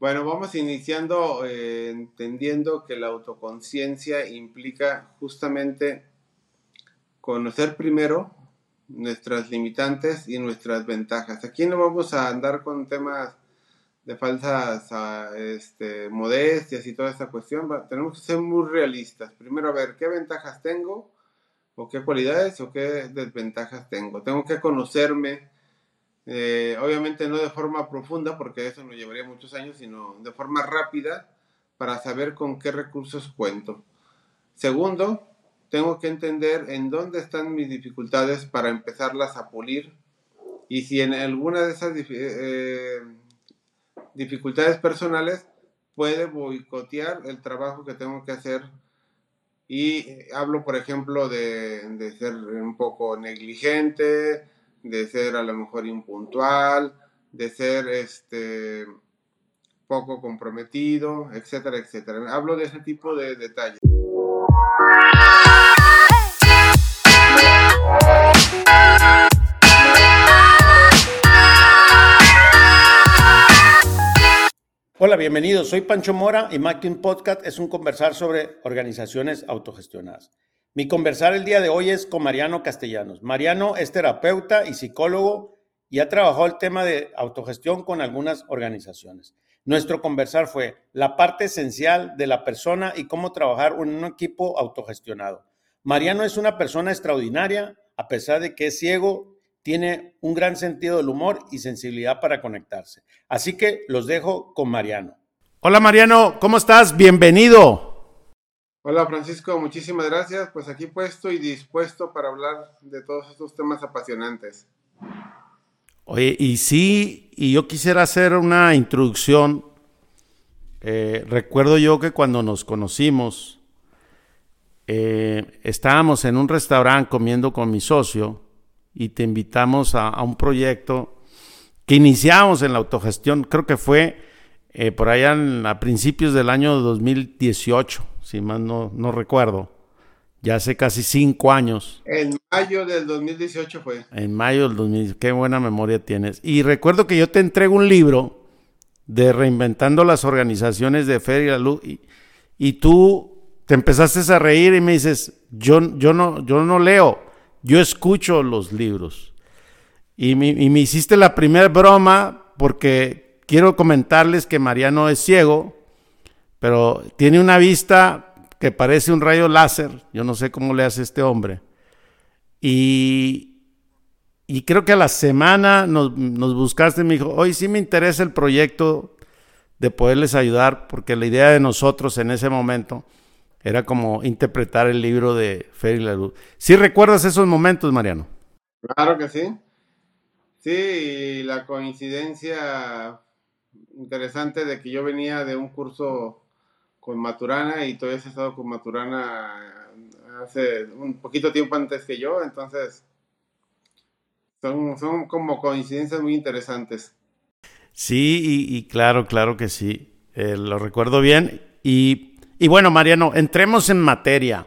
Bueno, vamos iniciando eh, entendiendo que la autoconciencia implica justamente conocer primero nuestras limitantes y nuestras ventajas. Aquí no vamos a andar con temas de falsas ah, este, modestias y toda esta cuestión. Tenemos que ser muy realistas. Primero, a ver qué ventajas tengo, o qué cualidades, o qué desventajas tengo. Tengo que conocerme eh, obviamente no de forma profunda, porque eso nos llevaría muchos años, sino de forma rápida para saber con qué recursos cuento. Segundo, tengo que entender en dónde están mis dificultades para empezarlas a pulir y si en alguna de esas eh, dificultades personales puede boicotear el trabajo que tengo que hacer. Y hablo, por ejemplo, de, de ser un poco negligente, de ser a lo mejor impuntual, de ser este poco comprometido, etcétera, etcétera. Hablo de ese tipo de detalles. Hola, bienvenidos. Soy Pancho Mora y Mackin Podcast es un conversar sobre organizaciones autogestionadas. Mi conversar el día de hoy es con Mariano Castellanos. Mariano es terapeuta y psicólogo y ha trabajado el tema de autogestión con algunas organizaciones. Nuestro conversar fue la parte esencial de la persona y cómo trabajar en un equipo autogestionado. Mariano es una persona extraordinaria, a pesar de que es ciego, tiene un gran sentido del humor y sensibilidad para conectarse. Así que los dejo con Mariano. Hola Mariano, ¿cómo estás? Bienvenido. Hola Francisco, muchísimas gracias. Pues aquí puesto y dispuesto para hablar de todos estos temas apasionantes. Oye, y sí, y yo quisiera hacer una introducción. Eh, recuerdo yo que cuando nos conocimos, eh, estábamos en un restaurante comiendo con mi socio y te invitamos a, un proyecto que iniciamos en la autogestión, creo que fue eh, por allá a principios del año 2018, si más no, no recuerdo. Ya hace casi cinco años. En mayo del 2018 fue. En mayo del 2018. Qué buena memoria tienes. Y recuerdo que yo te entrego un libro de Reinventando las Organizaciones de Fe y la Luz. Y, tú te empezaste a reír y me dices, yo, yo, no, yo no leo, yo escucho los libros. Y me, y me hiciste la primera broma porque quiero comentarles que Mariano es ciego, pero tiene una vista que parece un rayo láser. Yo no sé cómo le hace este hombre. Y, y creo que a la semana nos, buscaste y me dijo, hoy sí me interesa el proyecto de poderles ayudar, porque la idea de nosotros en ese momento era como interpretar el libro de y la Luz. ¿Sí recuerdas esos momentos, Mariano? Claro que sí. Sí, la coincidencia interesante de que yo venía de un curso con Maturana y todavía he estado con Maturana hace un poquito tiempo antes que yo, entonces son, son como coincidencias muy interesantes. Sí, y, claro, claro que sí, eh, lo recuerdo bien. Y, y, bueno, Mariano, entremos en materia.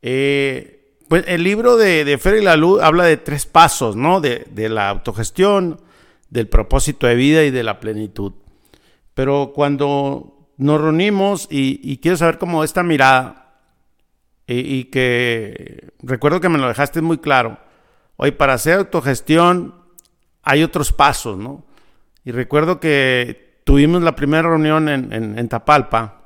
Eh, pues el libro de, de Fer la Luz habla de tres pasos, ¿no? De, de la autogestión, del propósito de vida y de la plenitud. Pero cuando nos reunimos y, quiero saber cómo esta mirada, y, que recuerdo que me lo dejaste muy claro, hoy para hacer autogestión hay otros pasos, ¿no? Y recuerdo que tuvimos la primera reunión en, en Tapalpa,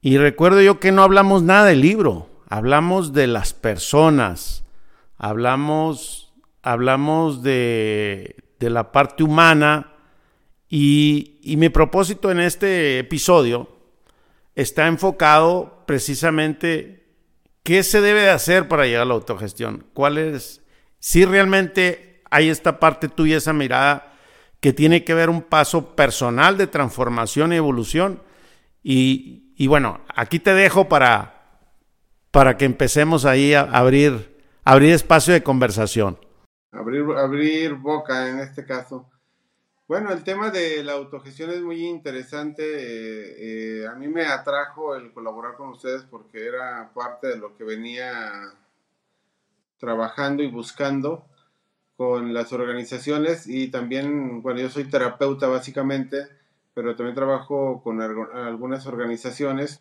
y recuerdo yo que no hablamos nada del libro, hablamos de las personas, hablamos, hablamos de, de la parte humana. Y, mi propósito en este episodio está enfocado precisamente qué se debe de hacer para llegar a la autogestión, cuál es, si realmente hay esta parte tuya, esa mirada que tiene que ver un paso personal de transformación y evolución. Y, y bueno, aquí te dejo para, para que empecemos ahí a abrir, abrir espacio de conversación. Abrir, abrir boca en este caso. Bueno, el tema de la autogestión es muy interesante. Eh, eh, a mí me atrajo el colaborar con ustedes porque era parte de lo que venía trabajando y buscando con las organizaciones y también, bueno, yo soy terapeuta básicamente pero también trabajo con algunas organizaciones.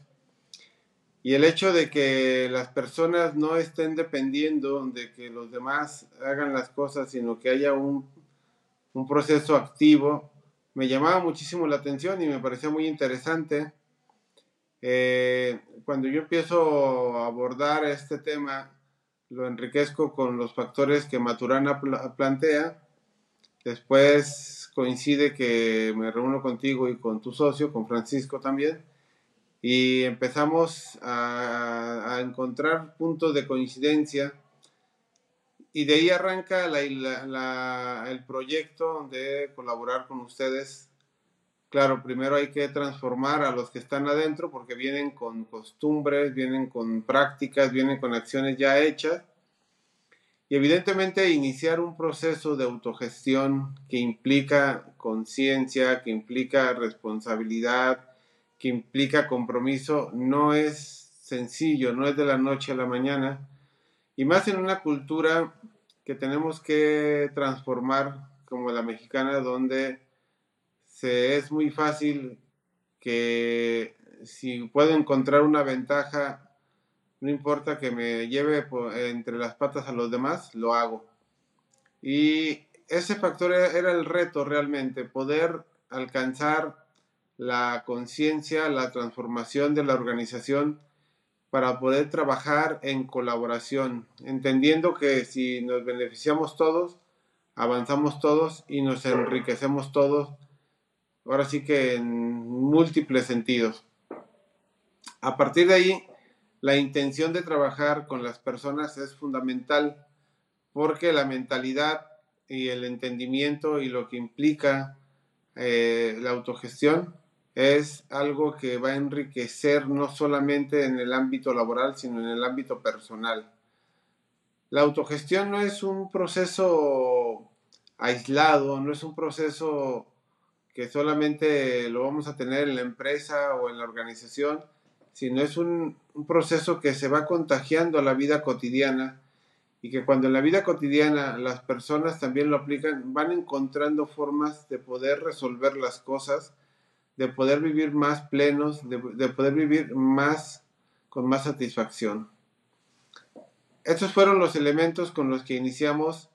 Y el hecho de que las personas no estén dependiendo de que los demás hagan las cosas, sino que haya un, un proceso activo, me llamaba muchísimo la atención y me parecía muy interesante. Eh, cuando yo empiezo a abordar este tema, lo enriquezco con los factores que Maturana plantea. Después coincide que me reúno contigo y con tu socio, con Francisco también, y empezamos a, encontrar puntos de coincidencia. Y de ahí arranca el proyecto de colaborar con ustedes Claro, primero hay que transformar a los que están adentro porque vienen con costumbres, vienen con prácticas, vienen con acciones ya hechas. Y evidentemente iniciar un proceso de autogestión que implica conciencia, que implica responsabilidad, que implica compromiso, no es sencillo, no es de la noche a la mañana. Y más en una cultura que tenemos que transformar como la mexicana, donde es muy fácil que si puedo encontrar una ventaja, no importa que me lleve entre las patas a los demás, lo hago. Y ese factor e-, era el reto realmente, poder alcanzar la conciencia, la transformación de la organización para poder trabajar en colaboración, entendiendo que si nos beneficiamos todos, avanzamos todos y nos enriquecemos todos ahora sí que en múltiples sentidos. A partir de ahí, la intención de trabajar con las personas es fundamental porque la mentalidad y el entendimiento y lo que implica eh, la autogestión es algo que va a enriquecer no solamente en el ámbito laboral, sino en el ámbito personal. La autogestión no es un proceso aislado, no es un proceso que solamente lo vamos a tener en la empresa o en la organización, sino es un, proceso que se va contagiando a la vida cotidiana y que cuando en la vida cotidiana las personas también lo aplican, van encontrando formas de poder resolver las cosas, de poder vivir más plenos, de, de poder vivir más con más satisfacción. Estos fueron los elementos con los que iniciamos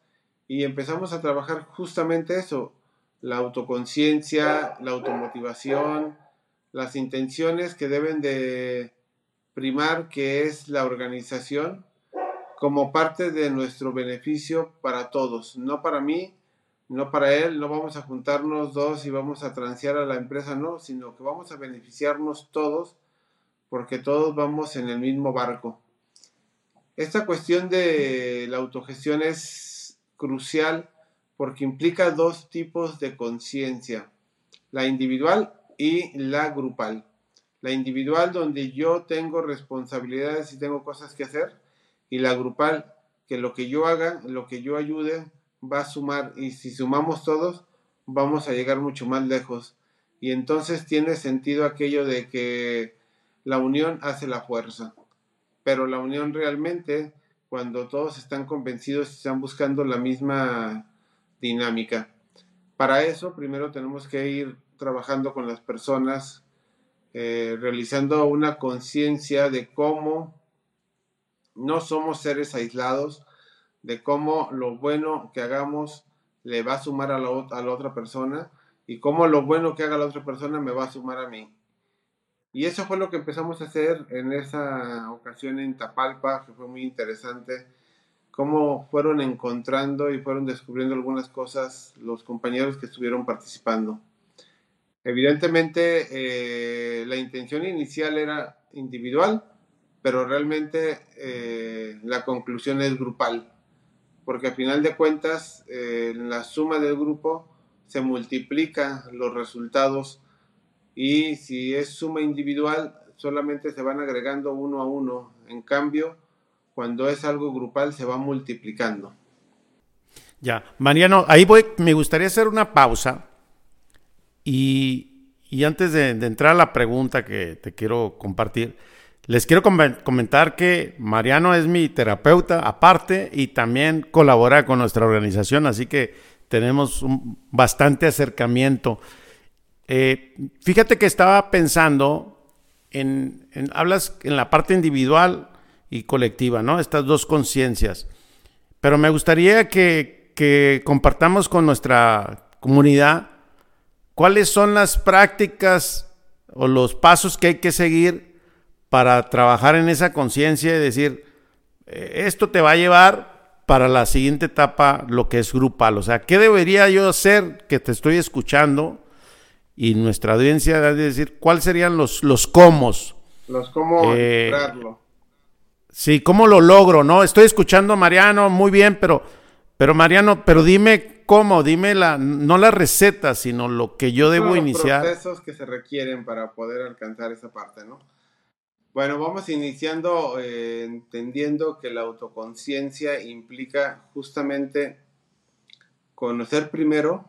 y empezamos a trabajar justamente eso, la autoconciencia, la automotivación, las intenciones que deben de primar, que es la organización, como parte de nuestro beneficio para todos, no para mí, no para él, no vamos a juntarnos dos y vamos a transear a la empresa, no, sino que vamos a beneficiarnos todos porque todos vamos en el mismo barco. Esta cuestión de la autogestión es crucial porque implica dos tipos de conciencia, la individual y la grupal. La individual donde yo tengo responsabilidades y tengo cosas que hacer y la grupal que lo que yo haga, lo que yo ayude va a sumar y si sumamos todos vamos a llegar mucho más lejos. Y entonces tiene sentido aquello de que la unión hace la fuerza. Pero la unión realmente, cuando todos están convencidos y están buscando la misma dinámica. Para eso, primero tenemos que ir trabajando con las personas, eh, realizando una conciencia de cómo no somos seres aislados, de cómo lo bueno que hagamos le va a sumar a la, otra persona y cómo lo bueno que haga la otra persona me va a sumar a mí. Y eso fue lo que empezamos a hacer en esa ocasión en Tapalpa, que fue muy interesante cómo fueron encontrando y fueron descubriendo algunas cosas los compañeros que estuvieron participando. Evidentemente, eh, la intención inicial era individual, pero realmente eh, la conclusión es grupal, porque a final de cuentas, eh, la suma del grupo se multiplica los resultados y si es suma individual, solamente se van agregando uno a uno. En cambio, cuando es algo grupal se va multiplicando. Ya, Mariano, ahí voy, me gustaría hacer una pausa y, antes de, entrar a la pregunta que te quiero compartir, les quiero comentar que Mariano es mi terapeuta aparte y también colabora con nuestra organización, así que tenemos un bastante acercamiento. Eh, fíjate que estaba pensando en, hablas en la parte individual y colectiva, ¿no? Estas dos conciencias. Pero me gustaría que, que compartamos con nuestra comunidad cuáles son las prácticas o los pasos que hay que seguir para trabajar en esa conciencia y decir, eh, esto te va a llevar para la siguiente etapa lo que es grupal. O sea, ¿qué debería yo hacer que te estoy escuchando? Y nuestra audiencia debe decir, ¿cuáles serían los, los cómo? Los cómo eh, lograrlo. Sí, ¿cómo lo logro? No, estoy escuchando a Mariano muy bien, pero, pero Mariano, pero dime cómo, dime la, no la receta, sino lo que yo debo iniciar. Los procesos que se requieren para poder alcanzar esa parte, ¿no? Bueno, vamos iniciando eh, entendiendo que la autoconciencia implica justamente conocer primero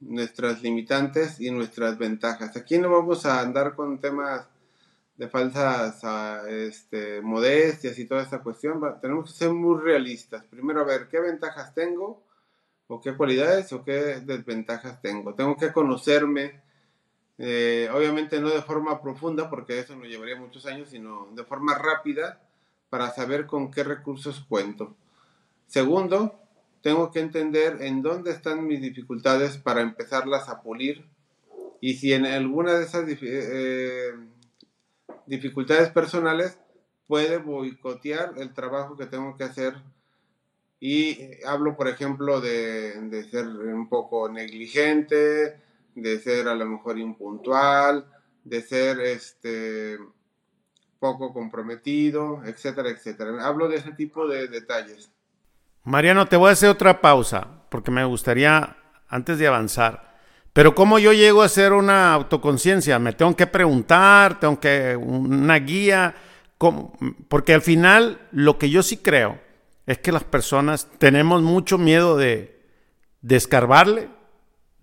nuestras limitantes y nuestras ventajas. Aquí no vamos a andar con temas de falsas ah, este, modestias y toda esta cuestión. Tenemos que ser muy realistas. Primero, a ver qué ventajas tengo, o qué cualidades, o qué desventajas tengo. Tengo que conocerme, eh, obviamente no de forma profunda, porque eso nos llevaría muchos años, sino de forma rápida para saber con qué recursos cuento. Segundo, tengo que entender en dónde están mis dificultades para empezarlas a pulir y si en alguna de esas eh, dificultades personales puede boicotear el trabajo que tengo que hacer y hablo por ejemplo de, de ser un poco negligente, de ser a lo mejor impuntual, de ser este poco comprometido, etcétera, etcétera. Hablo de ese tipo de detalles. Mariano, te voy a hacer otra pausa porque me gustaría, antes de avanzar, pero ¿cómo yo llego a hacer una autoconciencia? Me tengo que preguntar, tengo que una guía, porque al final lo que yo sí creo es que las personas tenemos mucho miedo de, de escarbarle,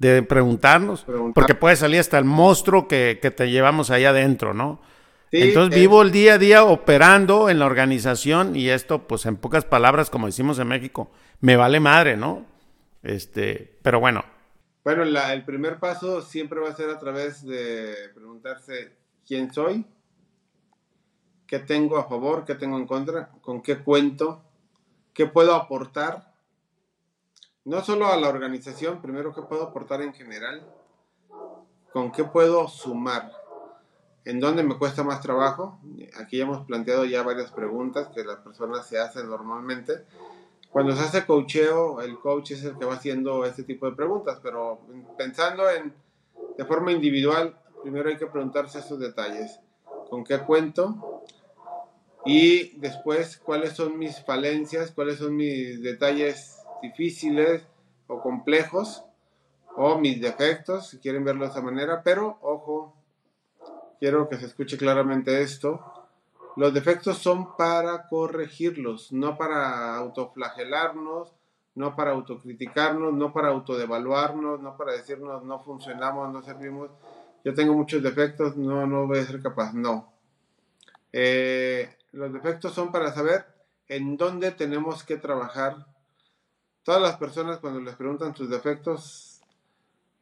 de preguntarnos, porque puede salir hasta el monstruo que, que te llevamos ahí adentro, ¿no? Entonces vivo el día a día operando en la organización y esto, pues en pocas palabras, como decimos en México, me vale madre, ¿no? Este, pero bueno. Bueno, el primer paso siempre va a ser a través de preguntarse quién soy, qué tengo a favor, qué tengo en contra, con qué cuento, qué puedo aportar, no solo a la organización, primero qué puedo aportar en general, con qué puedo sumar ¿En dónde me cuesta más trabajo? Aquí ya hemos planteado ya varias preguntas que las personas se hacen normalmente. Cuando se hace coacheo, el coach es el que va haciendo este tipo de preguntas, pero pensando en de forma individual, primero hay que preguntarse esos detalles. ¿Con qué cuento? Y después, ¿cuáles son mis falencias? ¿Cuáles son mis detalles difíciles o complejos? O mis defectos, si quieren verlo de esa manera. Pero, ojo, quiero que se escuche claramente esto. Los defectos son para corregirlos, no para autoflagelarnos, no para autocriticarnos, no para autodevaluarnos, no para decirnos no funcionamos, no servimos. Yo tengo muchos defectos, no, no voy a ser capaz, no. Eh, los defectos son para saber en dónde tenemos que trabajar. Todas las personas cuando les preguntan sus defectos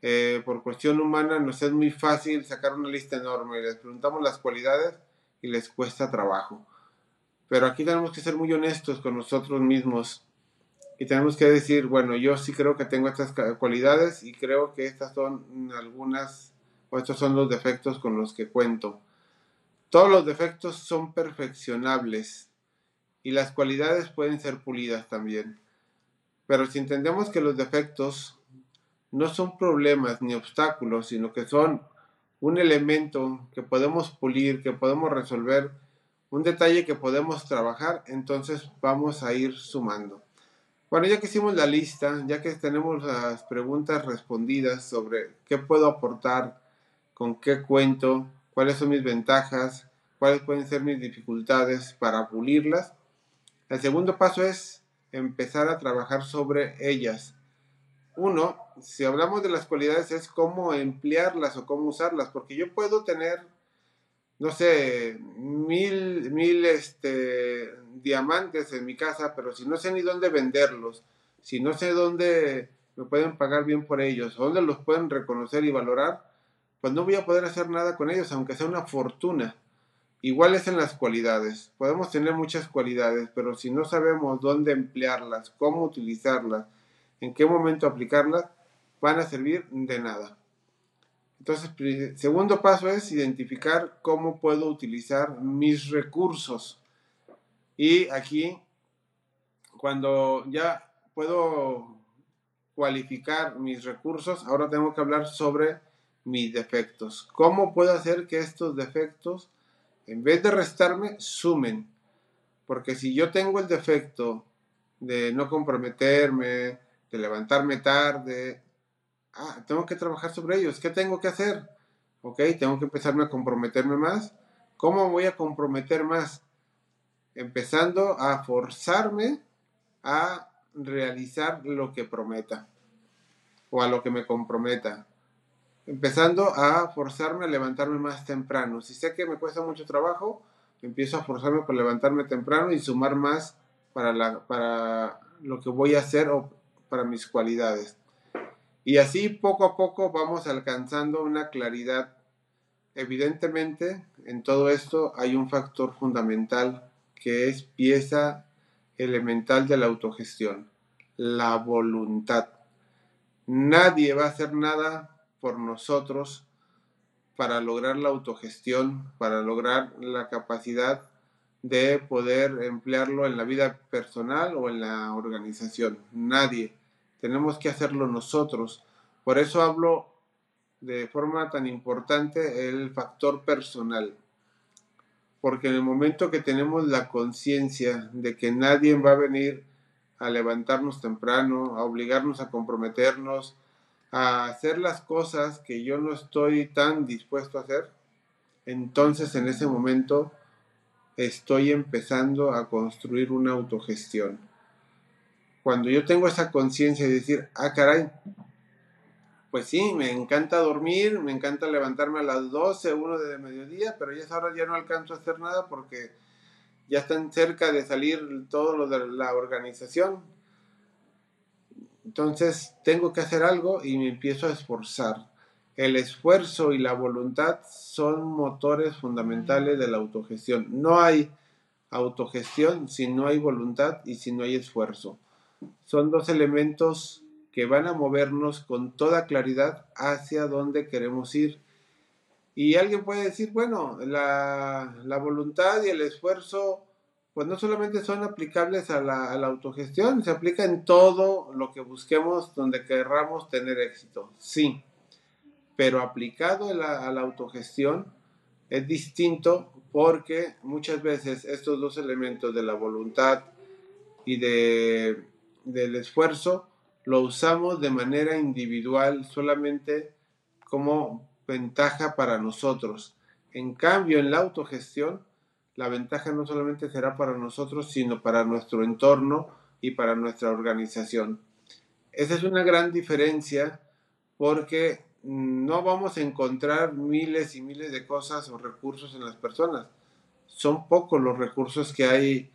eh, por cuestión humana nos es muy fácil sacar una lista enorme les preguntamos las cualidades y les cuesta trabajo. Pero aquí tenemos que ser muy honestos con nosotros mismos y tenemos que decir, bueno, yo sí creo que tengo estas cualidades y creo que estas son algunas o estos son los defectos con los que cuento. Todos los defectos son perfeccionables y las cualidades pueden ser pulidas también. Pero si entendemos que los defectos no son problemas ni obstáculos, sino que son un elemento que podemos pulir, que podemos resolver, un detalle que podemos trabajar, entonces vamos a ir sumando. Bueno, ya que hicimos la lista, ya que tenemos las preguntas respondidas sobre qué puedo aportar, con qué cuento, cuáles son mis ventajas, cuáles pueden ser mis dificultades para pulirlas, el segundo paso es empezar a trabajar sobre ellas uno, si hablamos de las cualidades, es cómo emplearlas o cómo usarlas, porque yo puedo tener, no sé, mil, mil este, diamantes en mi casa, pero si no sé ni dónde venderlos, si no sé dónde me pueden pagar bien por ellos, dónde los pueden reconocer y valorar, pues no voy a poder hacer nada con ellos, aunque sea una fortuna. Igual es en las cualidades. Podemos tener muchas cualidades, pero si no sabemos dónde emplearlas, cómo utilizarlas, en qué momento aplicarlas, van a servir de nada. Entonces, segundo paso es identificar cómo puedo utilizar mis recursos. Y aquí, cuando ya puedo cualificar mis recursos, ahora tengo que hablar sobre mis defectos. ¿Cómo puedo hacer que estos defectos, en vez de restarme, sumen? Porque si yo tengo el defecto de no comprometerme, de levantarme tarde, ah, tengo que trabajar sobre ellos. ¿Qué tengo que hacer? Ok, tengo que empezarme a comprometerme más. ¿Cómo voy a comprometer más? Empezando a forzarme a realizar lo que prometa o a lo que me comprometa. Empezando a forzarme a levantarme más temprano. Si sé que me cuesta mucho trabajo, empiezo a forzarme para levantarme temprano y sumar más para, la, para lo que voy a hacer o para mis cualidades. Y así poco a poco vamos alcanzando una claridad. Evidentemente, en todo esto hay un factor fundamental que es pieza elemental de la autogestión, la voluntad. Nadie va a hacer nada por nosotros para lograr la autogestión, para lograr la capacidad de poder emplearlo en la vida personal o en la organización. Nadie tenemos que hacerlo nosotros. Por eso hablo de forma tan importante el factor personal. Porque en el momento que tenemos la conciencia de que nadie va a venir a levantarnos temprano, a obligarnos a comprometernos, a hacer las cosas que yo no estoy tan dispuesto a hacer, entonces en ese momento estoy empezando a construir una autogestión cuando yo tengo esa conciencia de decir, ah, caray, pues sí, me encanta dormir, me encanta levantarme a las 12, 1 de mediodía, pero ya ahora ya no alcanzo a hacer nada porque ya están cerca de salir todo lo de la organización. Entonces tengo que hacer algo y me empiezo a esforzar. El esfuerzo y la voluntad son motores fundamentales de la autogestión. No hay autogestión si no hay voluntad y si no hay esfuerzo son dos elementos que van a movernos con toda claridad hacia donde queremos ir. Y alguien puede decir, bueno, la, voluntad y el esfuerzo, pues no solamente son aplicables a la, autogestión, se aplica en todo lo que busquemos donde querramos tener éxito. Sí, pero aplicado a la, a la autogestión es distinto porque muchas veces estos dos elementos de la voluntad y de del esfuerzo lo usamos de manera individual solamente como ventaja para nosotros. En cambio, en la autogestión, la ventaja no solamente será para nosotros, sino para nuestro entorno y para nuestra organización. Esa es una gran diferencia porque no vamos a encontrar miles y miles de cosas o recursos en las personas. Son pocos los recursos que hay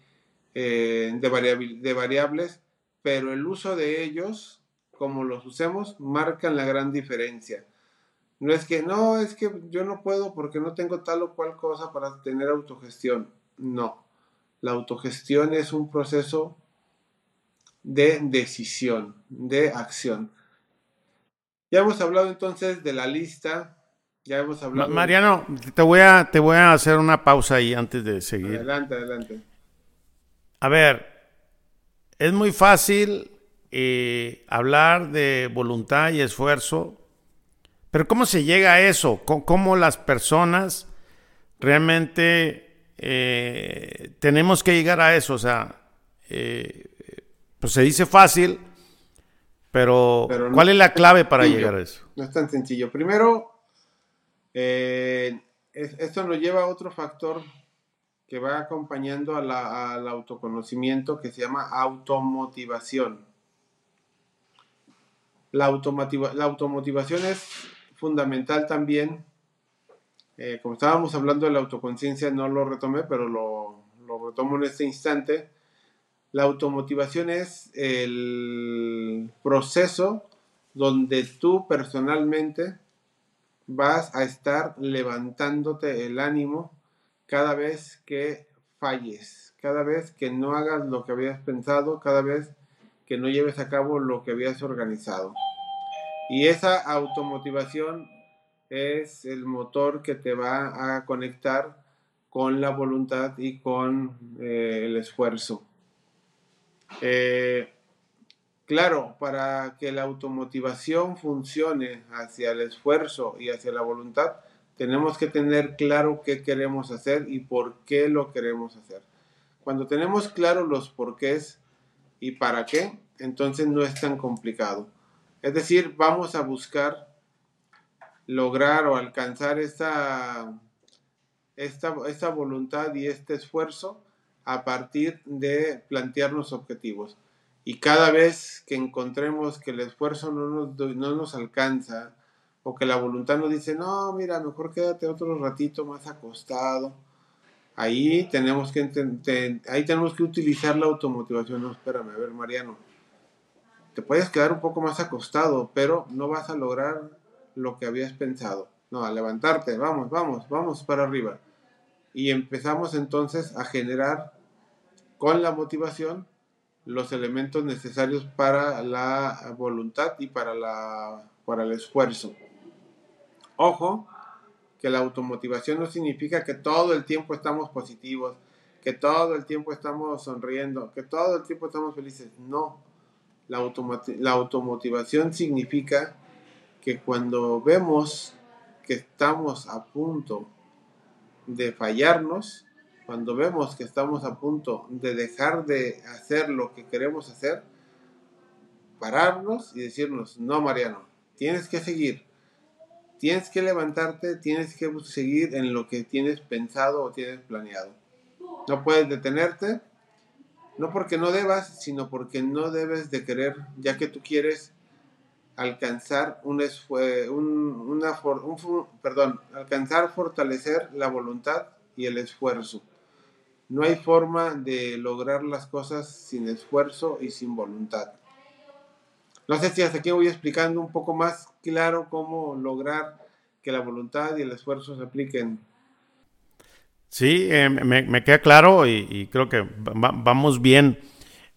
eh, de, variables pero el uso de ellos, como los usemos, marcan la gran diferencia. No es que, no, es que yo no puedo porque no tengo tal o cual cosa para tener autogestión. No, la autogestión es un proceso de decisión, de acción. Ya hemos hablado entonces de la lista. Ya hemos hablado. Mariano, te voy a, te voy a hacer una pausa ahí antes de seguir. Adelante, adelante. A ver, es muy fácil eh, hablar de voluntad y esfuerzo, pero ¿cómo se llega a eso? ¿Cómo, las personas realmente eh, tenemos que llegar a eso? O sea, eh, pues se dice fácil, pero, ¿cuál es la clave para llegar a eso? No es tan sencillo. Primero, esto nos lleva a otro factor que va acompañando al autoconocimiento que se llama automotivación. La, la automotivación es fundamental también. Eh, como estábamos hablando de la autoconciencia, no lo retomé, pero lo, lo retomo en este instante. La automotivación es el proceso donde tú personalmente vas a estar levantándote el ánimo cada vez que falles, cada vez que no hagas lo que habías pensado, cada vez que no lleves a cabo lo que habías organizado. Y esa automotivación es el motor que te va a conectar con la voluntad y con eh, el esfuerzo. Eh, claro, para que la automotivación funcione hacia el esfuerzo y hacia la voluntad, tenemos que tener claro qué queremos hacer y por qué lo queremos hacer. Cuando tenemos claro los porqués y para qué, entonces no es tan complicado. Es decir, vamos a buscar lograr o alcanzar esta, esta, esta voluntad y este esfuerzo a partir de plantearnos objetivos. Y cada vez que encontremos que el esfuerzo no nos, no nos alcanza o que la voluntad nos dice, no, mira, mejor quédate otro ratito más acostado, ahí tenemos que, ahí tenemos que utilizar la automotivación. No, espérame, a ver, Mariano, te puedes quedar un poco más acostado, pero no vas a lograr lo que habías pensado. No, a levantarte, vamos, vamos, vamos para arriba. Y empezamos entonces a generar con la motivación los elementos necesarios para la voluntad y para, la, para el esfuerzo. Ojo, que la automotivación no significa que todo el tiempo estamos positivos, que todo el tiempo estamos sonriendo, que todo el tiempo estamos felices. No, la, la automotivación significa que cuando vemos que estamos a punto de fallarnos, cuando vemos que estamos a punto de dejar de hacer lo que queremos hacer, pararnos y decirnos, no, Mariano, tienes que seguir, tienes que levantarte, tienes que seguir en lo que tienes pensado o tienes planeado. No puedes detenerte, no porque no debas, sino porque no debes de querer, ya que tú quieres alcanzar un, una perdón, alcanzar fortalecer la voluntad y el esfuerzo. No hay forma de lograr las cosas sin esfuerzo y sin voluntad. No sé si hasta aquí voy explicando un poco más claro cómo lograr que la voluntad y el esfuerzo se apliquen. Sí, eh, me, queda claro y, creo que vamos bien.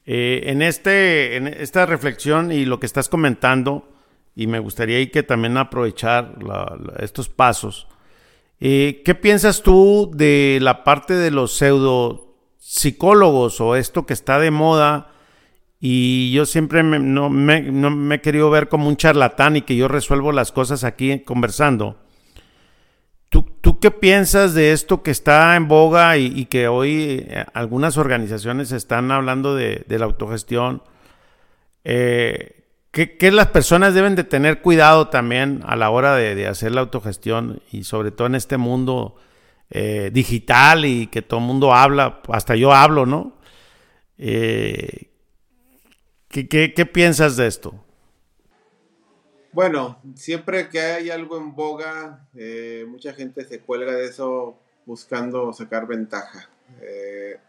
Eh, en, este, en esta reflexión y lo que estás comentando, y me gustaría que también aprovechar estos pasos, eh, ¿qué piensas tú de la parte de los pseudo psicólogos o esto que está de moda? Y yo siempre no, me, he querido ver como un charlatán y que yo resuelvo las cosas aquí conversando. ¿Tú, qué piensas de esto que está en boga y, que hoy eh, algunas organizaciones están hablando de, la autogestión? Eh, ¿qué, las personas deben de tener cuidado también a la hora de, hacer la autogestión y sobre todo en este mundo eh, digital y que todo el mundo habla, hasta yo hablo, ¿no? ¿qué, qué piensas de esto? Bueno, siempre que hay algo en boga, eh, mucha gente se cuelga de eso buscando sacar ventaja. Eh,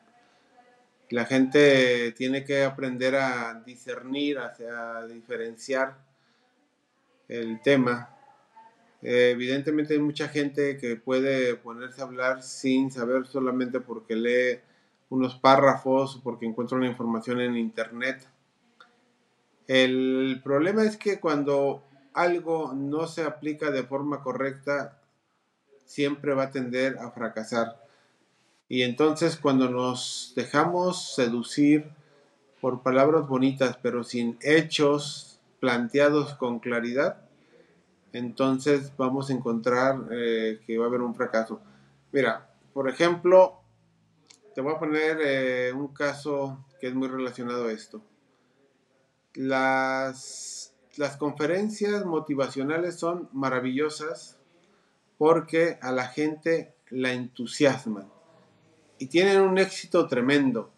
la gente tiene que aprender a discernir, a, diferenciar el tema. Eh, evidentemente hay mucha gente que puede ponerse a hablar sin saber solamente porque lee unos párrafos porque encuentra una información en internet. El problema es que cuando algo no se aplica de forma correcta, siempre va a tender a fracasar. Y entonces cuando nos dejamos seducir por palabras bonitas, pero sin hechos planteados con claridad, entonces vamos a encontrar eh, que va a haber un fracaso. Mira, por ejemplo, te voy a poner eh, un caso que es muy relacionado a esto. Las las conferencias motivacionales son maravillosas porque a la gente la entusiasman y tienen un éxito tremendo.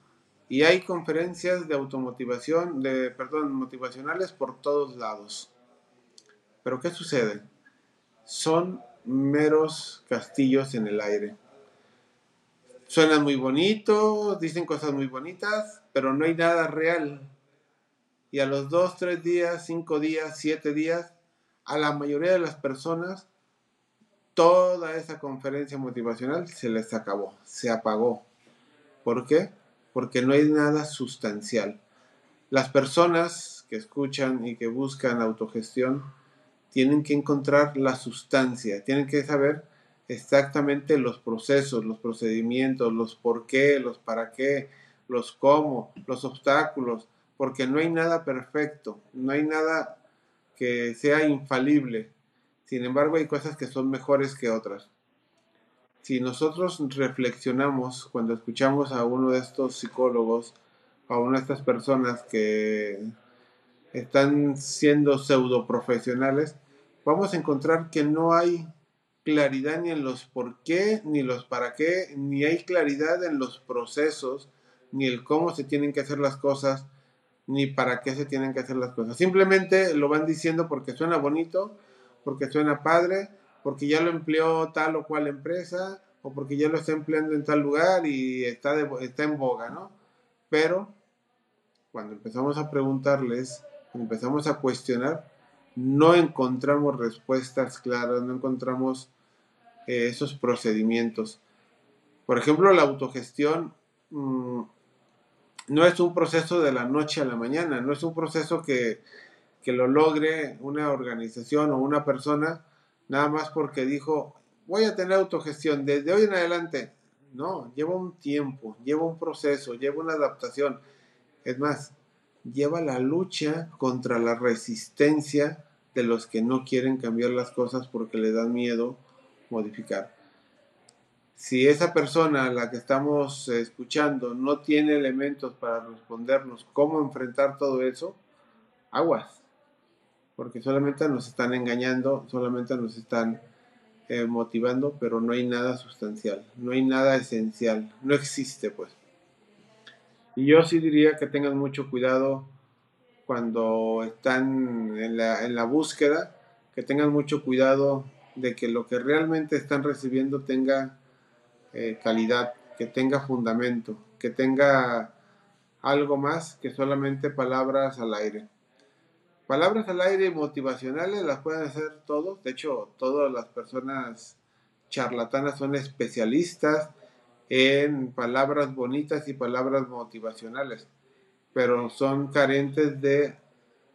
Y hay conferencias de automotivación, de, perdón, motivacionales por todos lados. Pero ¿qué sucede? Son meros castillos en el aire. Suenan muy bonitos, dicen cosas muy bonitas, pero no hay nada real y a los dos, tres días, cinco días, siete días, a la mayoría de las personas toda esa conferencia motivacional se les acabó, se apagó. ¿Por qué? Porque no hay nada sustancial. Las personas que escuchan y que buscan autogestión tienen que encontrar la sustancia, tienen que saber exactamente los procesos, los procedimientos, los por qué, los para qué, los cómo, los obstáculos, porque no hay nada perfecto, no hay nada que sea infalible. Sin embargo, hay cosas que son mejores que otras. Si nosotros reflexionamos cuando escuchamos a uno de estos psicólogos, a una de estas personas que están siendo pseudo profesionales, vamos a encontrar que no hay claridad ni en los por qué, ni los para qué, ni hay claridad en los procesos, ni el cómo se tienen que hacer las cosas, ni para qué se tienen que hacer las cosas. Simplemente lo van diciendo porque suena bonito, porque suena padre, porque ya lo empleó tal o cual empresa, o porque ya lo está empleando en tal lugar y está, está en boga, ¿no? Pero cuando empezamos a preguntarles, empezamos a cuestionar, no encontramos respuestas claras, no encontramos eh, esos procedimientos. Por ejemplo, la autogestión mm, no es un proceso de la noche a la mañana, no es un proceso que, que lo logre una organización o una persona nada más porque dijo, voy a tener autogestión desde hoy en adelante. No, lleva un tiempo, lleva un proceso, lleva una adaptación. Es más, lleva la lucha contra la resistencia de los que no quieren cambiar las cosas porque le dan miedo modificar. Si esa persona a la que estamos escuchando no tiene elementos para respondernos cómo enfrentar todo eso, aguas, porque solamente nos están engañando, solamente nos están eh, motivando, pero no hay nada sustancial, no hay nada esencial, no existe pues. Y yo sí diría que tengan mucho cuidado cuando están en la, en la búsqueda, que tengan mucho cuidado de que lo que realmente están recibiendo tenga eh, calidad, que tenga fundamento, que tenga algo más que solamente palabras al aire. Palabras al aire motivacionales las pueden hacer todos, de hecho todas las personas charlatanas son especialistas en palabras bonitas y palabras motivacionales, pero son carentes de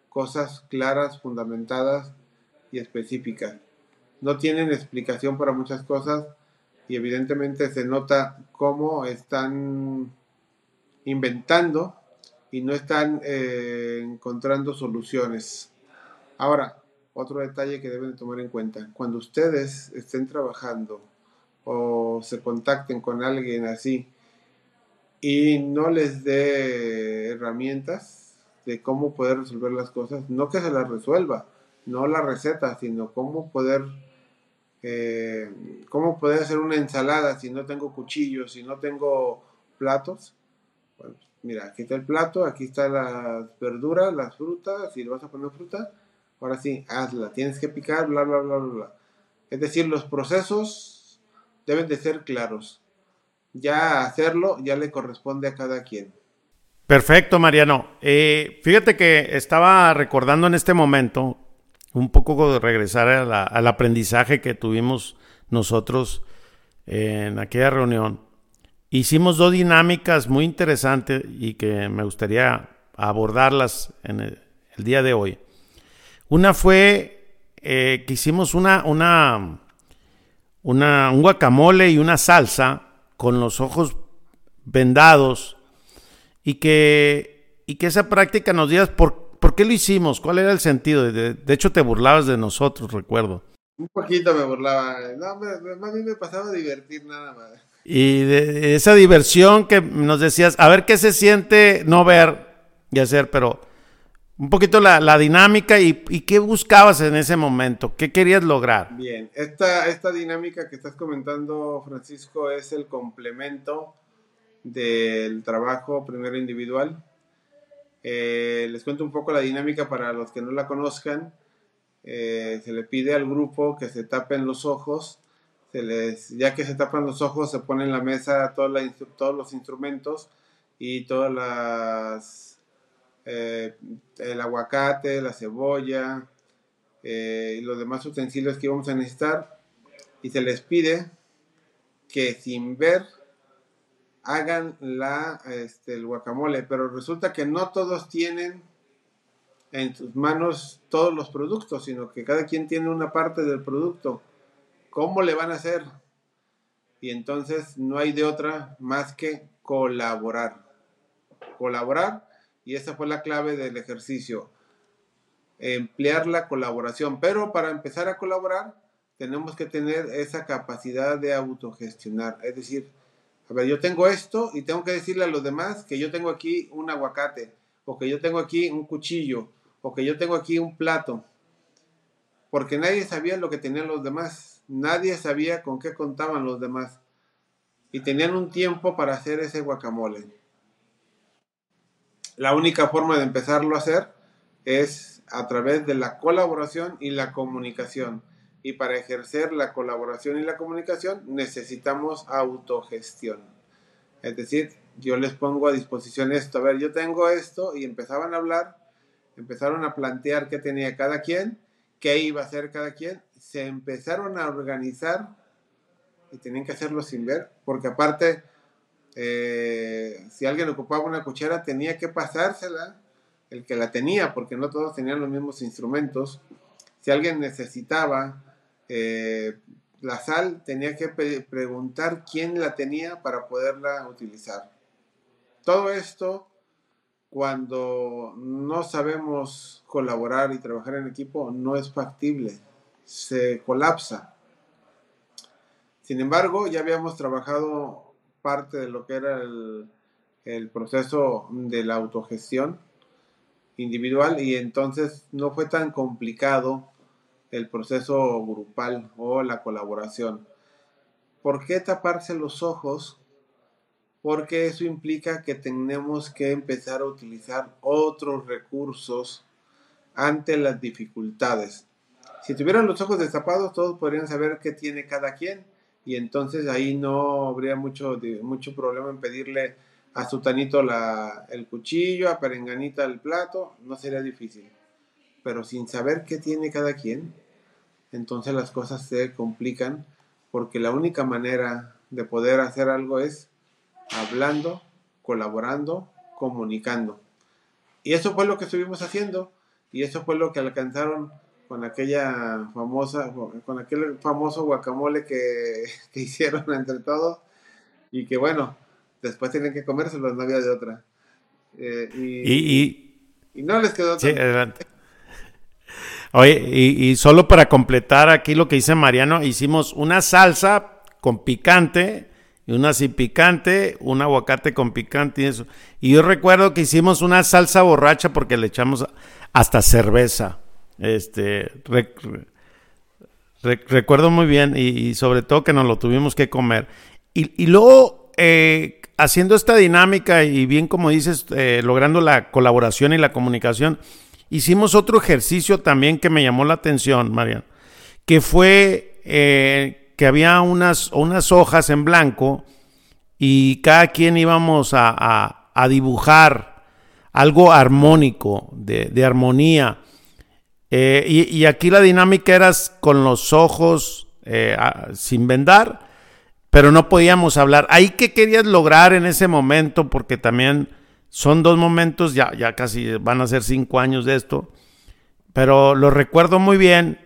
cosas claras, fundamentadas y específicas no tienen explicación para muchas cosas y evidentemente se nota cómo están inventando y no están eh, encontrando soluciones. Ahora, otro detalle que deben tomar en cuenta, cuando ustedes estén trabajando o se contacten con alguien así y no les dé herramientas de cómo poder resolver las cosas, no que se las resuelva, no la receta, sino cómo poder eh, ¿cómo poder hacer una ensalada si no tengo cuchillos, si no tengo platos? Bueno, mira, aquí está el plato, aquí están las verduras, las frutas, si le vas a poner fruta, ahora sí, hazla, tienes que picar, bla, bla, bla, bla. Es decir, los procesos deben de ser claros. Ya hacerlo ya le corresponde a cada quien. Perfecto, Mariano. Eh, fíjate que estaba recordando en este momento un poco de regresar al aprendizaje que tuvimos nosotros en aquella reunión. Hicimos dos dinámicas muy interesantes y que me gustaría abordarlas en el, día de hoy. Una fue eh, que hicimos una, una, una, un guacamole y una salsa con los ojos vendados y que, y que esa práctica nos diera por ¿Por qué lo hicimos? ¿Cuál era el sentido? De, hecho, te burlabas de nosotros, recuerdo. Un poquito me burlaba. No, más bien me pasaba a divertir nada más. Y de esa diversión que nos decías, a ver qué se siente no ver y hacer, pero un poquito la, dinámica y, qué buscabas en ese momento, qué querías lograr. Bien, esta, esta dinámica que estás comentando, Francisco, es el complemento del trabajo primero individual eh, les cuento un poco la dinámica para los que no la conozcan. Eh, se le pide al grupo que se tapen los ojos. Ya que se tapan los ojos, se pone en la mesa todos los instrumentos y todas las eh, el aguacate, la cebolla y los demás utensilios que vamos a necesitar. y se les pide que sin ver hagan la, este, el guacamole, pero resulta que no todos tienen en sus manos todos los productos, sino que cada quien tiene una parte del producto. ¿Cómo le van a hacer? Y entonces no hay de otra más que colaborar. Colaborar, y esa fue la clave del ejercicio. Emplear la colaboración, pero para empezar a colaborar tenemos que tener esa capacidad de autogestionar. Es decir, a ver, yo tengo esto y tengo que decirle a los demás que yo tengo aquí un aguacate, o que yo tengo aquí un cuchillo, o que yo tengo aquí un plato. Porque nadie sabía lo que tenían los demás. Nadie sabía con qué contaban los demás. Y tenían un tiempo para hacer ese guacamole. La única forma de empezarlo a hacer es a través de la colaboración y la comunicación y para ejercer la colaboración y la comunicación necesitamos autogestión. Es decir, yo les pongo a disposición esto, a ver, yo tengo esto y empezaban a hablar, empezaron a plantear qué tenía cada quien, qué iba a hacer cada quien, se empezaron a organizar y tenían que hacerlo sin ver, porque aparte, eh, si alguien ocupaba una cuchara tenía que pasársela el que la tenía, porque no todos tenían los mismos instrumentos. Si alguien necesitaba eh, la sal tenía que preguntar quién la tenía para poderla utilizar. Todo esto, cuando no sabemos colaborar y trabajar en equipo, no es factible, se colapsa. Sin embargo, ya habíamos trabajado parte de lo que era el, el proceso de la autogestión individual y entonces no fue tan complicado el proceso grupal o la colaboración. ¿Por qué taparse los ojos? Porque eso implica que tenemos que empezar a utilizar otros recursos ante las dificultades. Si tuvieran los ojos destapados, todos podrían saber qué tiene cada quien y entonces ahí no habría mucho, mucho problema en pedirle a Sutanito la, el cuchillo, a Perenganita el plato, no sería difícil. Pero sin saber qué tiene cada quien, entonces las cosas se complican porque la única manera de poder hacer algo es hablando, colaborando, comunicando. Y eso fue lo que estuvimos haciendo y eso fue lo que alcanzaron con aquella famosa, con aquel famoso guacamole que, hicieron entre todos y que bueno, después tienen que comérselo, no había de otra. Eh, y, y, no les quedó sí, adelante. Oye, y, solo para completar aquí lo que dice Mariano, hicimos una salsa con picante y una sin picante, un aguacate con picante y eso. Y yo recuerdo que hicimos una salsa borracha porque le echamos hasta cerveza. Este, recuerdo muy bien y, sobre todo que nos lo tuvimos que comer. Y, luego, eh, haciendo esta dinámica y bien como dices, eh, logrando la colaboración y la comunicación, hicimos otro ejercicio también que me llamó la atención, Marian, que fue eh, que había unas, unas hojas en blanco y cada quien íbamos a, dibujar algo armónico, de, armonía. Eh, y, aquí la dinámica era con los ojos eh, sin vendar, pero no podíamos hablar. ¿Ahí qué querías lograr en ese momento? Porque también son dos momentos, ya, ya casi van a ser cinco años de esto, pero lo recuerdo muy bien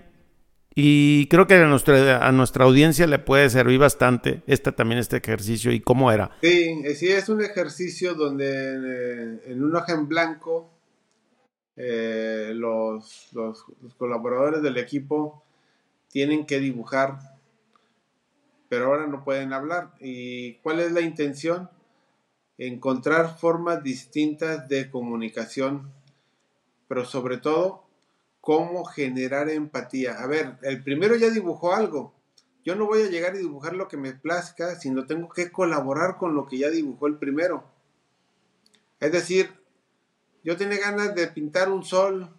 y creo que a nuestra, a nuestra audiencia le puede servir bastante este, también este ejercicio y cómo era. Sí, sí es un ejercicio donde eh, en un hoja en blanco eh, los, los colaboradores del equipo tienen que dibujar, pero ahora no pueden hablar. ¿Y cuál es la intención? Encontrar formas distintas de comunicación, pero sobre todo, cómo generar empatía. A ver, el primero ya dibujó algo. Yo no voy a llegar y dibujar lo que me plazca, sino tengo que colaborar con lo que ya dibujó el primero. Es decir, yo tenía ganas de pintar un sol,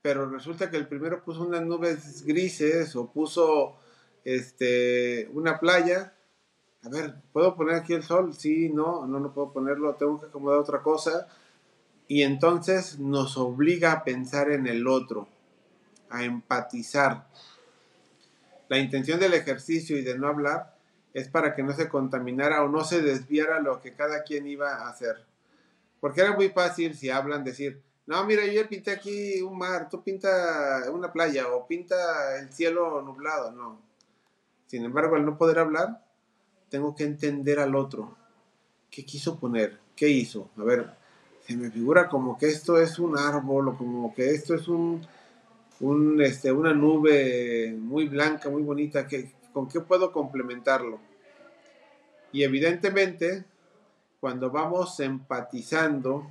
pero resulta que el primero puso unas nubes grises o puso este, una playa a ver, ¿puedo poner aquí el sol? Sí, no, no, no puedo ponerlo, tengo que acomodar otra cosa. Y entonces nos obliga a pensar en el otro, a empatizar. la intención del ejercicio y de no hablar es para que no se contaminara o no se desviara lo que cada quien iba a hacer. Porque era muy fácil si hablan decir, no, mira, yo ya pinté aquí un mar, tú pinta una playa o pinta el cielo nublado, no. Sin embargo, al no poder hablar, tengo que entender al otro. ¿Qué quiso poner? ¿Qué hizo? A ver, se me figura como que esto es un árbol o como que esto es un un, este, una nube muy blanca, muy bonita, que, ¿con qué puedo complementarlo? Y evidentemente, cuando vamos empatizando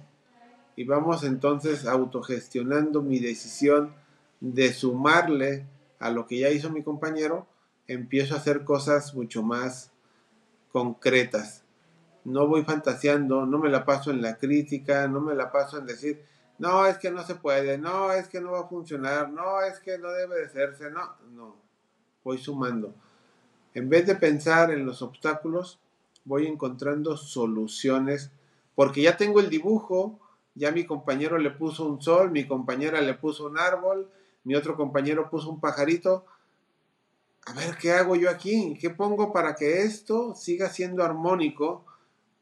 y vamos entonces autogestionando mi decisión de sumarle a lo que ya hizo mi compañero, empiezo a hacer cosas mucho más concretas. No voy fantaseando, no me la paso en la crítica, no me la paso en decir, no, es que no se puede, no, es que no va a funcionar, no, es que no debe de hacerse, no, no, voy sumando. En vez de pensar en los obstáculos, voy encontrando soluciones, porque ya tengo el dibujo, ya mi compañero le puso un sol, mi compañera le puso un árbol, mi otro compañero puso un pajarito. A ver, ¿qué hago yo aquí? ¿Qué pongo para que esto siga siendo armónico?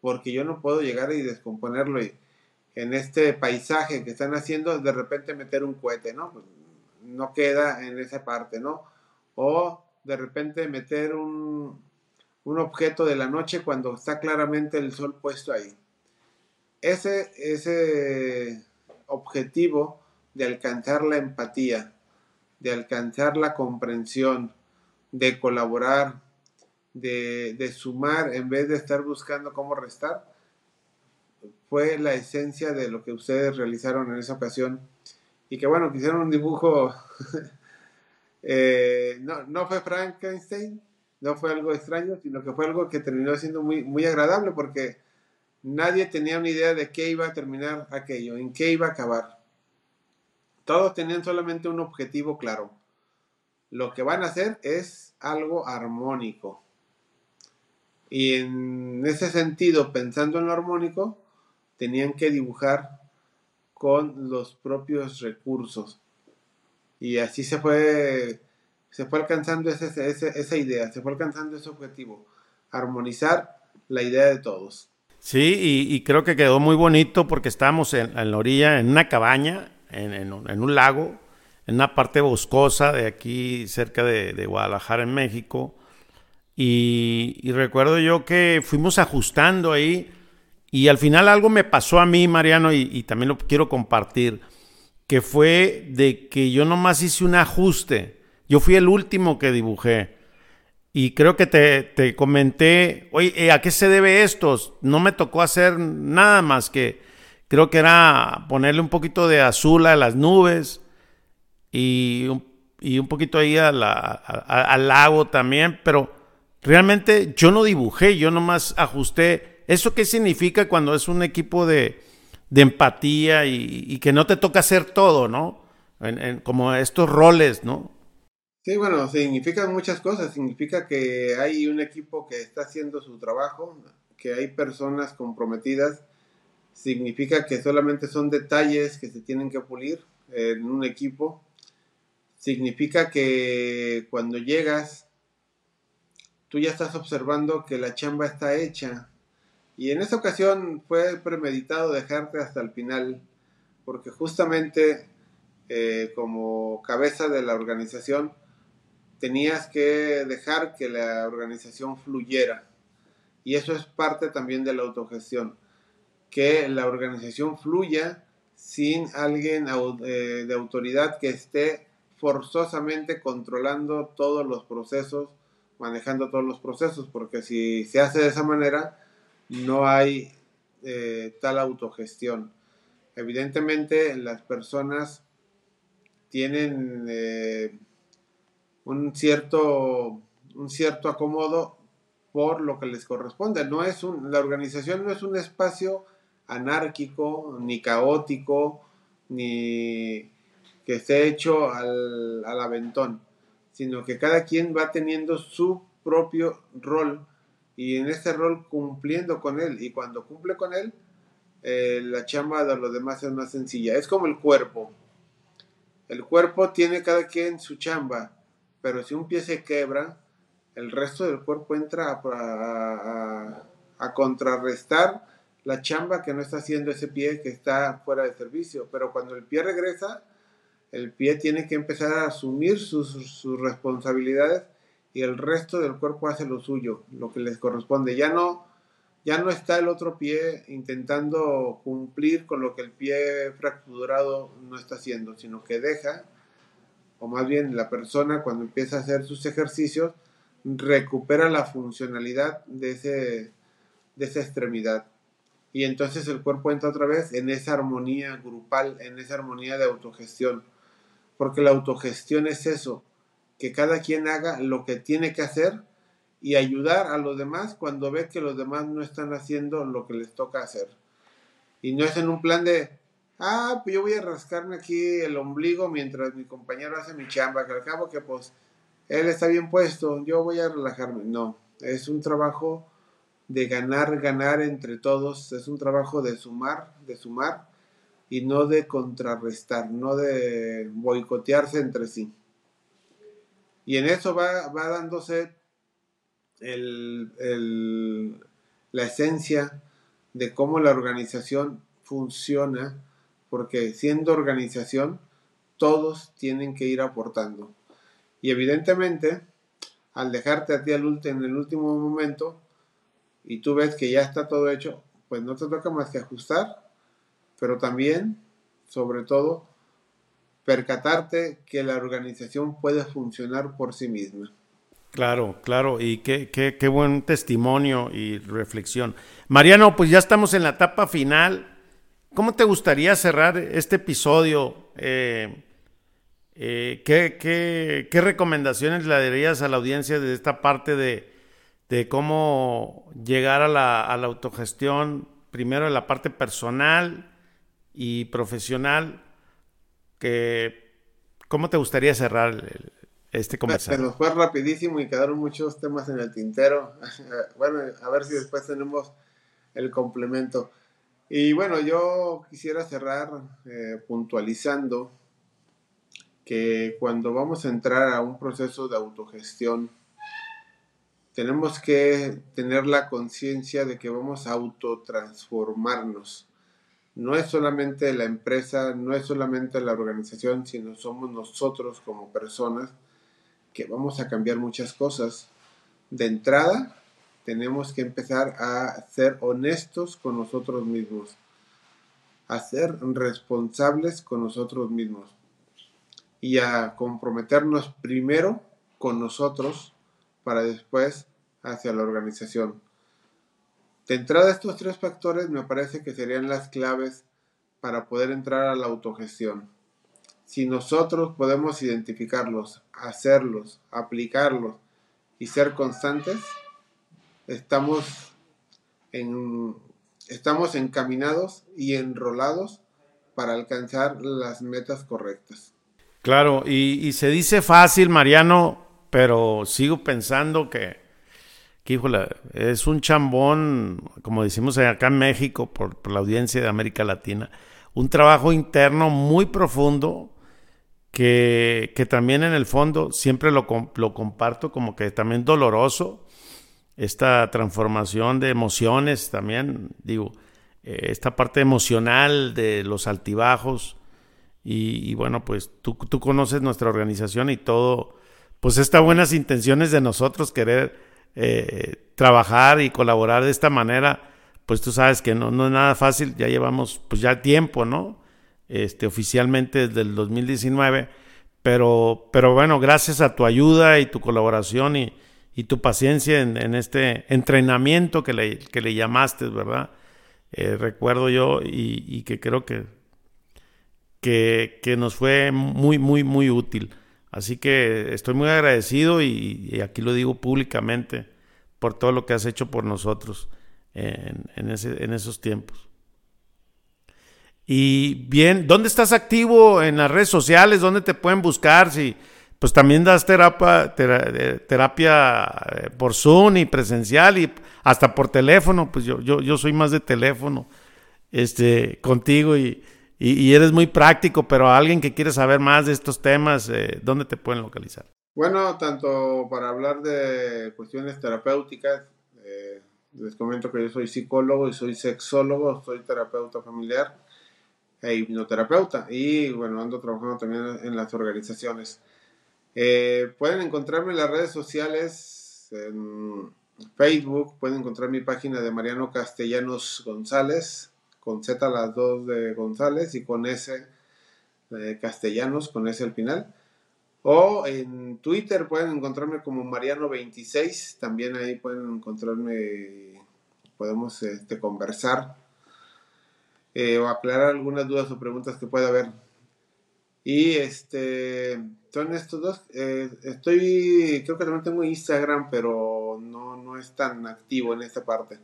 Porque yo no puedo llegar y descomponerlo en este paisaje que están haciendo, de repente meter un cohete, ¿no? Pues, no queda en esa parte, ¿no? O de repente meter un, un objeto de la noche cuando está claramente el sol puesto ahí. Ese, ese objetivo de alcanzar la empatía, de alcanzar la comprensión, de colaborar, de, de sumar en vez de estar buscando cómo restar, fue la esencia de lo que ustedes realizaron en esa ocasión. Y que bueno, que hicieron un dibujo, eh, no, no fue Frankenstein, no fue algo extraño, sino que fue algo que terminó siendo muy, muy agradable porque nadie tenía una idea de qué iba a terminar aquello, en qué iba a acabar. Todos tenían solamente un objetivo claro. Lo que van a hacer es algo armónico. Y en ese sentido, pensando en lo armónico, tenían que dibujar con los propios recursos. Y así se fue, se fue alcanzando esa idea, se fue alcanzando ese objetivo, armonizar la idea de todos. Sí, y, creo que quedó muy bonito porque estábamos en, la orilla, en una cabaña, en, un lago, en una parte boscosa de aquí cerca de, Guadalajara, en México. Y, recuerdo yo que fuimos ajustando ahí y al final algo me pasó a mí, Mariano, y, también lo quiero compartir, que fue de que yo nomás hice un ajuste. Yo fui el último que dibujé. Y creo que te, comenté, oye, eh, ¿a qué se debe esto? No me tocó hacer nada más que, creo que era ponerle un poquito de azul a las nubes y un, y un poquito ahí al lago también, pero realmente yo no dibujé, yo nomás ajusté ¿Eso qué significa cuando es un equipo de, empatía y, que no te toca hacer todo, ¿no? como estos roles, ¿no? Sí, bueno, significa muchas cosas. Significa que hay un equipo que está haciendo su trabajo, que hay personas comprometidas. Significa que solamente son detalles que se tienen que pulir en un equipo. Significa que cuando llegas, tú ya estás observando que la chamba está hecha, y en esta ocasión fue premeditado dejarte hasta el final, porque justamente eh, como cabeza de la organización tenías que dejar que la organización fluyera. Y eso es parte también de la autogestión, que la organización fluya sin alguien eh, de autoridad que esté forzosamente controlando todos los procesos, manejando todos los procesos, porque si se hace de esa manera, no hay eh, tal autogestión. Evidentemente las personas tienen eh, un, cierto, un cierto acomodo por lo que les corresponde. No es un, la organización no es un espacio anárquico, ni caótico, ni que esté hecho al, aventón, sino que cada quien va teniendo su propio rol y en ese rol cumpliendo con él. Y cuando cumple con él, eh, la chamba de los demás es más sencilla. Es como el cuerpo. El cuerpo tiene cada quien su chamba. pero si un pie se quebra, el resto del cuerpo entra a, a, contrarrestar la chamba que no está haciendo ese pie que está fuera de servicio. Pero cuando el pie regresa, el pie tiene que empezar a asumir sus, responsabilidades y el resto del cuerpo hace lo suyo, lo que les corresponde. Ya no, ya no está el otro pie intentando cumplir con lo que el pie fracturado no está haciendo, sino que deja, o más bien la persona cuando empieza a hacer sus ejercicios, recupera la funcionalidad de, ese, de esa extremidad. Y entonces el cuerpo entra otra vez en esa armonía grupal, en esa armonía de autogestión. Porque la autogestión es eso, que cada quien haga lo que tiene que hacer y ayudar a los demás cuando ve que los demás no están haciendo lo que les toca hacer. Y no es en un plan de, ah, pues yo voy a rascarme aquí el ombligo mientras mi compañero hace mi chamba, que al cabo que pues él está bien puesto, yo voy a relajarme. No, es un trabajo de ganar, ganar entre todos, es un trabajo de sumar, de sumar y no de contrarrestar, no de boicotearse entre sí. Y en eso va, va dándose el, el, la esencia de cómo la organización funciona, porque siendo organización, todos tienen que ir aportando. Y evidentemente, al dejarte a ti en el último momento y tú ves que ya está todo hecho, pues no te toca más que ajustar, pero también, sobre todo, percatarte que la organización puede funcionar por sí misma. Claro, claro, y qué, qué, qué, buen testimonio y reflexión. Mariano, pues ya estamos en la etapa final. ¿Cómo te gustaría cerrar este episodio? Eh, eh, ¿qué, recomendaciones le darías a la audiencia de esta parte de, cómo llegar a la, autogestión, primero en la parte personal y profesional? Que, ¿Cómo te gustaría cerrar este conversación? Se nos fue rapidísimo y quedaron muchos temas en el tintero. bueno, a ver si después tenemos el complemento. Y bueno, yo quisiera cerrar eh, puntualizando que cuando vamos a entrar a un proceso de autogestión, tenemos que tener la conciencia de que vamos a autotransformarnos. No es solamente la empresa, no es solamente la organización, sino somos nosotros como personas que vamos a cambiar muchas cosas. De entrada, tenemos que empezar a ser honestos con nosotros mismos, a ser responsables con nosotros mismos y a comprometernos primero con nosotros para después hacia la organización. De entrada, estos tres factores me parece que serían las claves para poder entrar a la autogestión. Si nosotros podemos identificarlos, hacerlos, aplicarlos y ser constantes, estamos, estamos encaminados y enrolados para alcanzar las metas correctas. Claro, y, se dice fácil, Mariano, pero sigo pensando que, es un chambón, como decimos acá en México, por, la audiencia de América Latina, un trabajo interno muy profundo que, que también en el fondo siempre lo, lo comparto como que también doloroso, esta transformación de emociones también, digo, eh, esta parte emocional de los altibajos. Y, bueno, pues tú, tú, conoces nuestra organización y todo, pues estas buenas intenciones de nosotros querer eh, trabajar y colaborar de esta manera, pues tú sabes que no, no es nada fácil, ya llevamos pues ya tiempo, ¿no? Este, oficialmente desde el 2019, pero, pero bueno, gracias a tu ayuda y tu colaboración y, y tu paciencia en, este entrenamiento que le, que le llamaste, ¿verdad? Eh, recuerdo yo y, y que creo que que, nos fue muy, muy, muy útil. Así que estoy muy agradecido y, aquí lo digo públicamente por todo lo que has hecho por nosotros en, en, esos tiempos. Y bien, ¿dónde estás activo en las redes sociales? ¿Dónde te pueden buscar? Si, pues también das terapia, terapia eh, por Zoom y presencial y hasta por teléfono. Pues yo, yo, yo soy más de teléfono este, contigo y, y, eres muy práctico, pero alguien que quiere saber más de estos temas, eh, ¿dónde te pueden localizar? Bueno, tanto para hablar de cuestiones terapéuticas, eh, les comento que yo soy psicólogo y soy sexólogo, soy terapeuta familiar e hipnoterapeuta y bueno, ando trabajando también en las organizaciones. Eh, pueden encontrarme en las redes sociales, en Facebook, pueden encontrar mi página de Mariano Castellanos González, con Z las dos de González y con S Castellanos, con S al final. O en Twitter pueden encontrarme como Mariano26, también ahí pueden encontrarme, podemos este, conversar eh, o aclarar algunas dudas o preguntas que pueda haber. Y este, son estos dos. Eh, estoy, creo que también tengo Instagram, pero no, no es tan activo en esta parte.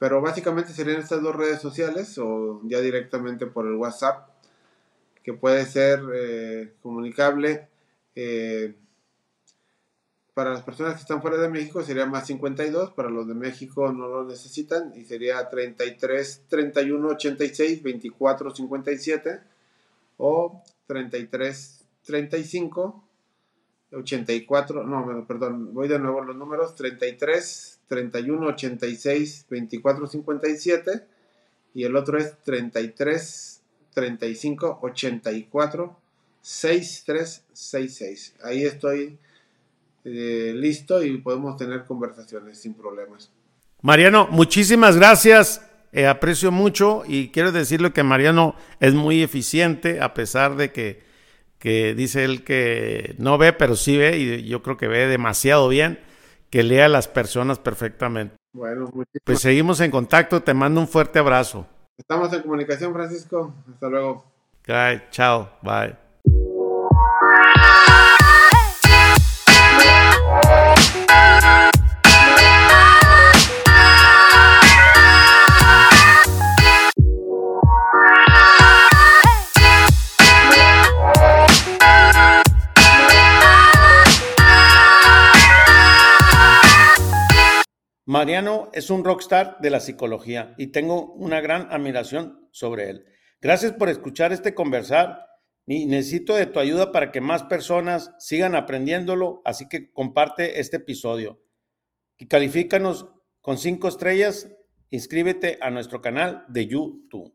Pero básicamente serían estas dos redes sociales o ya directamente por el WhatsApp que puede ser eh, comunicable. Eh, para las personas que están fuera de México sería más 52, para los de México no lo necesitan y sería 33 31 86 24 57 o 33 35 84, no, perdón, voy de nuevo los números 33 31 86 24 57 y el otro es 33 35 84 6366. Ahí estoy eh, listo y podemos tener conversaciones sin problemas. Mariano, muchísimas gracias. Eh, aprecio mucho y quiero decirle que Mariano es muy eficiente a pesar de que, que dice él que no ve, pero sí ve y yo creo que ve demasiado bien, que lea a las personas perfectamente. Bueno, pues seguimos en contacto, te mando un fuerte abrazo. Estamos en comunicación, Francisco. Hasta luego. chao. Bye. Mariano es un rockstar de la psicología y tengo una gran admiración sobre él. Gracias por escuchar este conversar y necesito de tu ayuda para que más personas sigan aprendiéndolo, así que comparte este episodio y califícanos con cinco estrellas. Inscríbete a nuestro canal de YouTube.